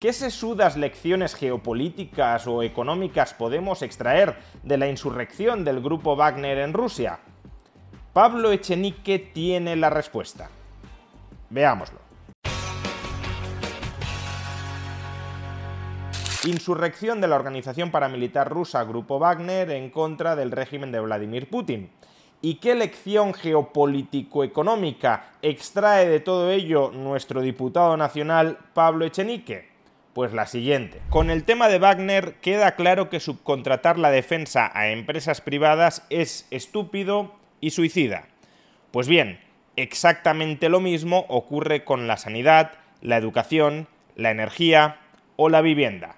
¿Qué sesudas lecciones geopolíticas o económicas podemos extraer de la insurrección del grupo Wagner en Rusia? Pablo Echenique tiene la respuesta. Veámoslo. Insurrección de la organización paramilitar rusa Grupo Wagner en contra del régimen de Vladimir Putin. ¿Y qué lección geopolítico-económica extrae de todo ello nuestro diputado nacional Pablo Echenique? Pues la siguiente. Con el tema de Wagner queda claro que subcontratar la defensa a empresas privadas es estúpido y suicida. Pues bien, exactamente lo mismo ocurre con la sanidad, la educación, la energía o la vivienda.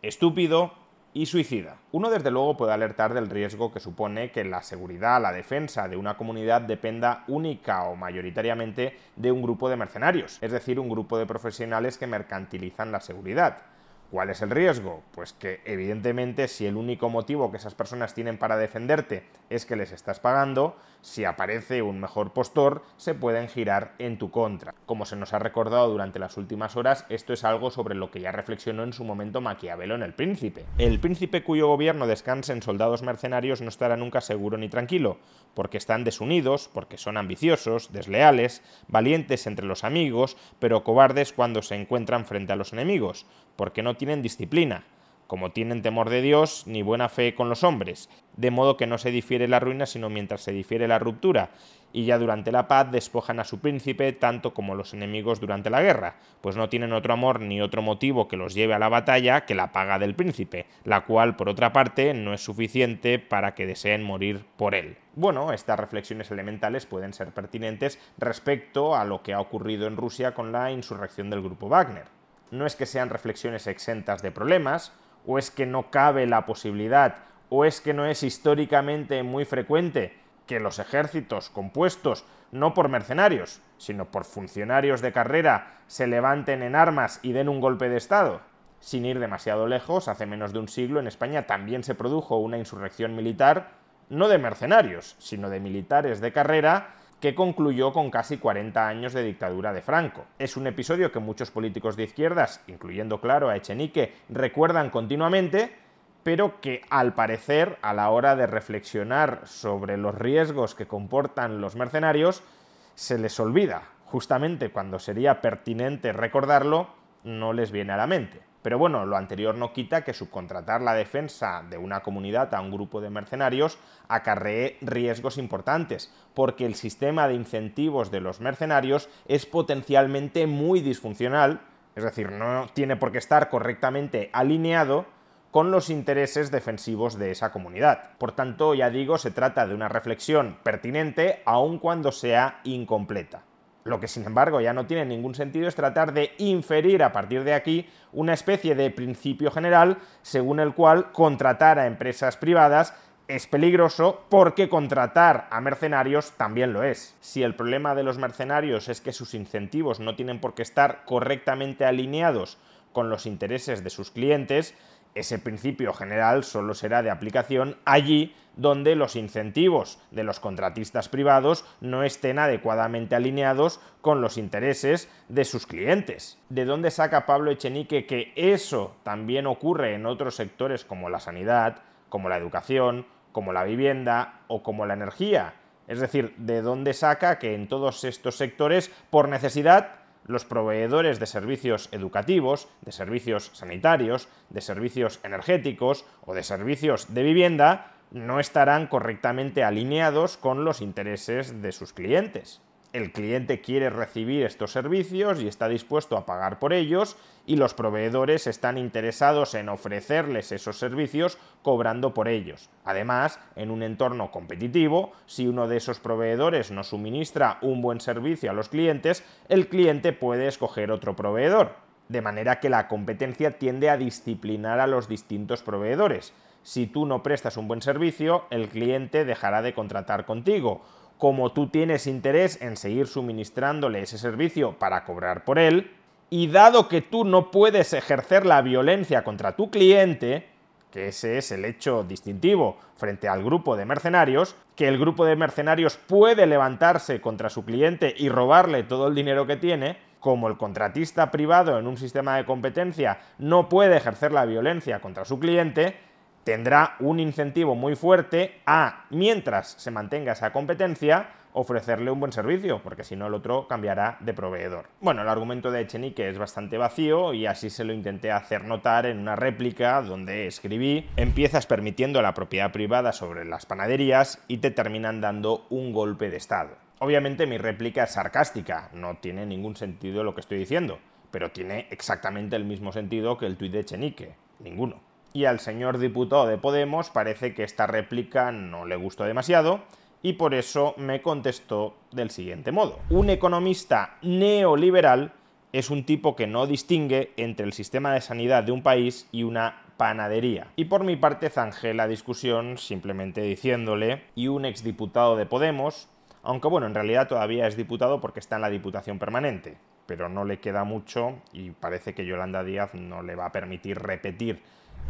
Estúpido y suicida. Uno desde luego puede alertar del riesgo que supone que la seguridad, la defensa de una comunidad dependa única o mayoritariamente de un grupo de mercenarios, es decir, un grupo de profesionales que mercantilizan la seguridad. ¿Cuál es el riesgo? Pues que evidentemente si el único motivo que esas personas tienen para defenderte es que les estás pagando, si aparece un mejor postor, se pueden girar en tu contra. Como se nos ha recordado durante las últimas horas, esto es algo sobre lo que ya reflexionó en su momento Maquiavelo en El Príncipe. El príncipe cuyo gobierno descansa en soldados mercenarios no estará nunca seguro ni tranquilo, porque están desunidos, porque son ambiciosos, desleales, valientes entre los amigos, pero cobardes cuando se encuentran frente a los enemigos, porque tienen disciplina, como tienen temor de Dios ni buena fe con los hombres, de modo que no se difiere la ruina sino mientras se difiere la ruptura, y ya durante la paz despojan a su príncipe tanto como los enemigos durante la guerra, pues no tienen otro amor ni otro motivo que los lleve a la batalla que la paga del príncipe, la cual por otra parte no es suficiente para que deseen morir por él. Bueno, estas reflexiones elementales pueden ser pertinentes respecto a lo que ha ocurrido en Rusia con la insurrección del grupo Wagner no es que sean reflexiones exentas de problemas, o es que no cabe la posibilidad, o es que no es históricamente muy frecuente que los ejércitos compuestos no por mercenarios, sino por funcionarios de carrera se levanten en armas y den un golpe de Estado. Sin ir demasiado lejos, hace menos de un siglo en España también se produjo una insurrección militar, no de mercenarios, sino de militares de carrera, que concluyó con casi 40 años de dictadura de Franco. Es un episodio que muchos políticos de izquierdas, incluyendo claro a Echenique, recuerdan continuamente, pero que al parecer a la hora de reflexionar sobre los riesgos que comportan los mercenarios, se les olvida. Justamente cuando sería pertinente recordarlo, no les viene a la mente. Pero bueno, lo anterior no quita que subcontratar la defensa de una comunidad a un grupo de mercenarios acarree riesgos importantes, porque el sistema de incentivos de los mercenarios es potencialmente muy disfuncional, es decir, no tiene por qué estar correctamente alineado con los intereses defensivos de esa comunidad. Por tanto, ya digo, se trata de una reflexión pertinente aun cuando sea incompleta. Lo que sin embargo ya no tiene ningún sentido es tratar de inferir a partir de aquí una especie de principio general según el cual contratar a empresas privadas es peligroso porque contratar a mercenarios también lo es. Si el problema de los mercenarios es que sus incentivos no tienen por qué estar correctamente alineados con los intereses de sus clientes, ese principio general solo será de aplicación allí donde los incentivos de los contratistas privados no estén adecuadamente alineados con los intereses de sus clientes. ¿De dónde saca Pablo Echenique que eso también ocurre en otros sectores como la sanidad, como la educación, como la vivienda o como la energía? Es decir, ¿de dónde saca que en todos estos sectores, por necesidad, los proveedores de servicios educativos, de servicios sanitarios, de servicios energéticos o de servicios de vivienda no estarán correctamente alineados con los intereses de sus clientes. El cliente quiere recibir estos servicios y está dispuesto a pagar por ellos y los proveedores están interesados en ofrecerles esos servicios cobrando por ellos. Además, en un entorno competitivo, si uno de esos proveedores no suministra un buen servicio a los clientes, el cliente puede escoger otro proveedor. De manera que la competencia tiende a disciplinar a los distintos proveedores. Si tú no prestas un buen servicio, el cliente dejará de contratar contigo como tú tienes interés en seguir suministrándole ese servicio para cobrar por él, y dado que tú no puedes ejercer la violencia contra tu cliente, que ese es el hecho distintivo frente al grupo de mercenarios, que el grupo de mercenarios puede levantarse contra su cliente y robarle todo el dinero que tiene, como el contratista privado en un sistema de competencia no puede ejercer la violencia contra su cliente, tendrá un incentivo muy fuerte a, mientras se mantenga esa competencia, ofrecerle un buen servicio, porque si no el otro cambiará de proveedor. Bueno, el argumento de Echenique es bastante vacío y así se lo intenté hacer notar en una réplica donde escribí empiezas permitiendo la propiedad privada sobre las panaderías y te terminan dando un golpe de Estado. Obviamente mi réplica es sarcástica, no tiene ningún sentido lo que estoy diciendo, pero tiene exactamente el mismo sentido que el tuit de Echenique, ninguno y al señor diputado de Podemos parece que esta réplica no le gustó demasiado y por eso me contestó del siguiente modo. Un economista neoliberal es un tipo que no distingue entre el sistema de sanidad de un país y una panadería. Y por mi parte zanjé la discusión simplemente diciéndole, y un exdiputado de Podemos, aunque bueno, en realidad todavía es diputado porque está en la Diputación Permanente, pero no le queda mucho y parece que Yolanda Díaz no le va a permitir repetir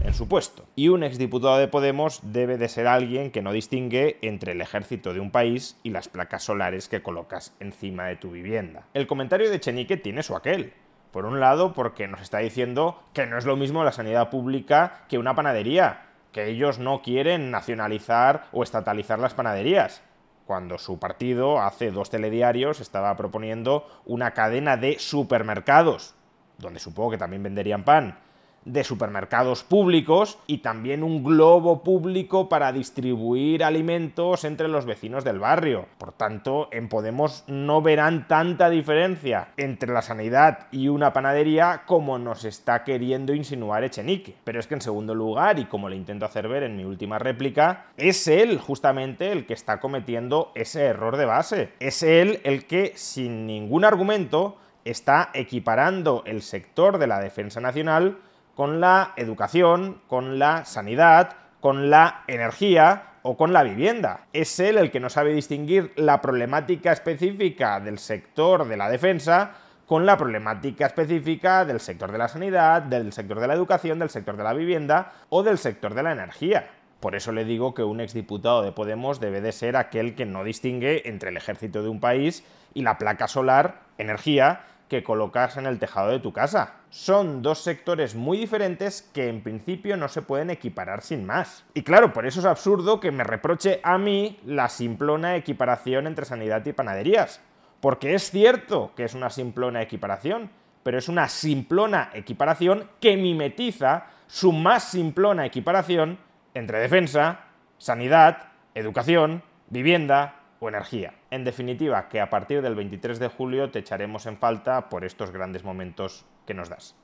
en su puesto. Y un exdiputado de Podemos debe de ser alguien que no distingue entre el ejército de un país y las placas solares que colocas encima de tu vivienda. El comentario de Chenique tiene su aquel. Por un lado, porque nos está diciendo que no es lo mismo la sanidad pública que una panadería, que ellos no quieren nacionalizar o estatalizar las panaderías cuando su partido hace dos telediarios estaba proponiendo una cadena de supermercados, donde supongo que también venderían pan, de supermercados públicos y también un globo público para distribuir alimentos entre los vecinos del barrio. Por tanto, en Podemos no verán tanta diferencia entre la sanidad y una panadería como nos está queriendo insinuar Echenique. Pero es que en segundo lugar, y como le intento hacer ver en mi última réplica, es él justamente el que está cometiendo ese error de base. Es él el que, sin ningún argumento, está equiparando el sector de la defensa nacional con la educación, con la sanidad, con la energía o con la vivienda. Es él el que no sabe distinguir la problemática específica del sector de la defensa con la problemática específica del sector de la sanidad, del sector de la educación, del sector de la vivienda o del sector de la energía. Por eso le digo que un exdiputado de Podemos debe de ser aquel que no distingue entre el ejército de un país y la placa solar, energía, que colocas en el tejado de tu casa. Son dos sectores muy diferentes que en principio no se pueden equiparar sin más. Y claro, por eso es absurdo que me reproche a mí la simplona equiparación entre sanidad y panaderías. Porque es cierto que es una simplona equiparación, pero es una simplona equiparación que mimetiza su más simplona equiparación entre defensa, sanidad, educación, vivienda, o energía. En definitiva, que a partir del 23 de julio te echaremos en falta por estos grandes momentos que nos das.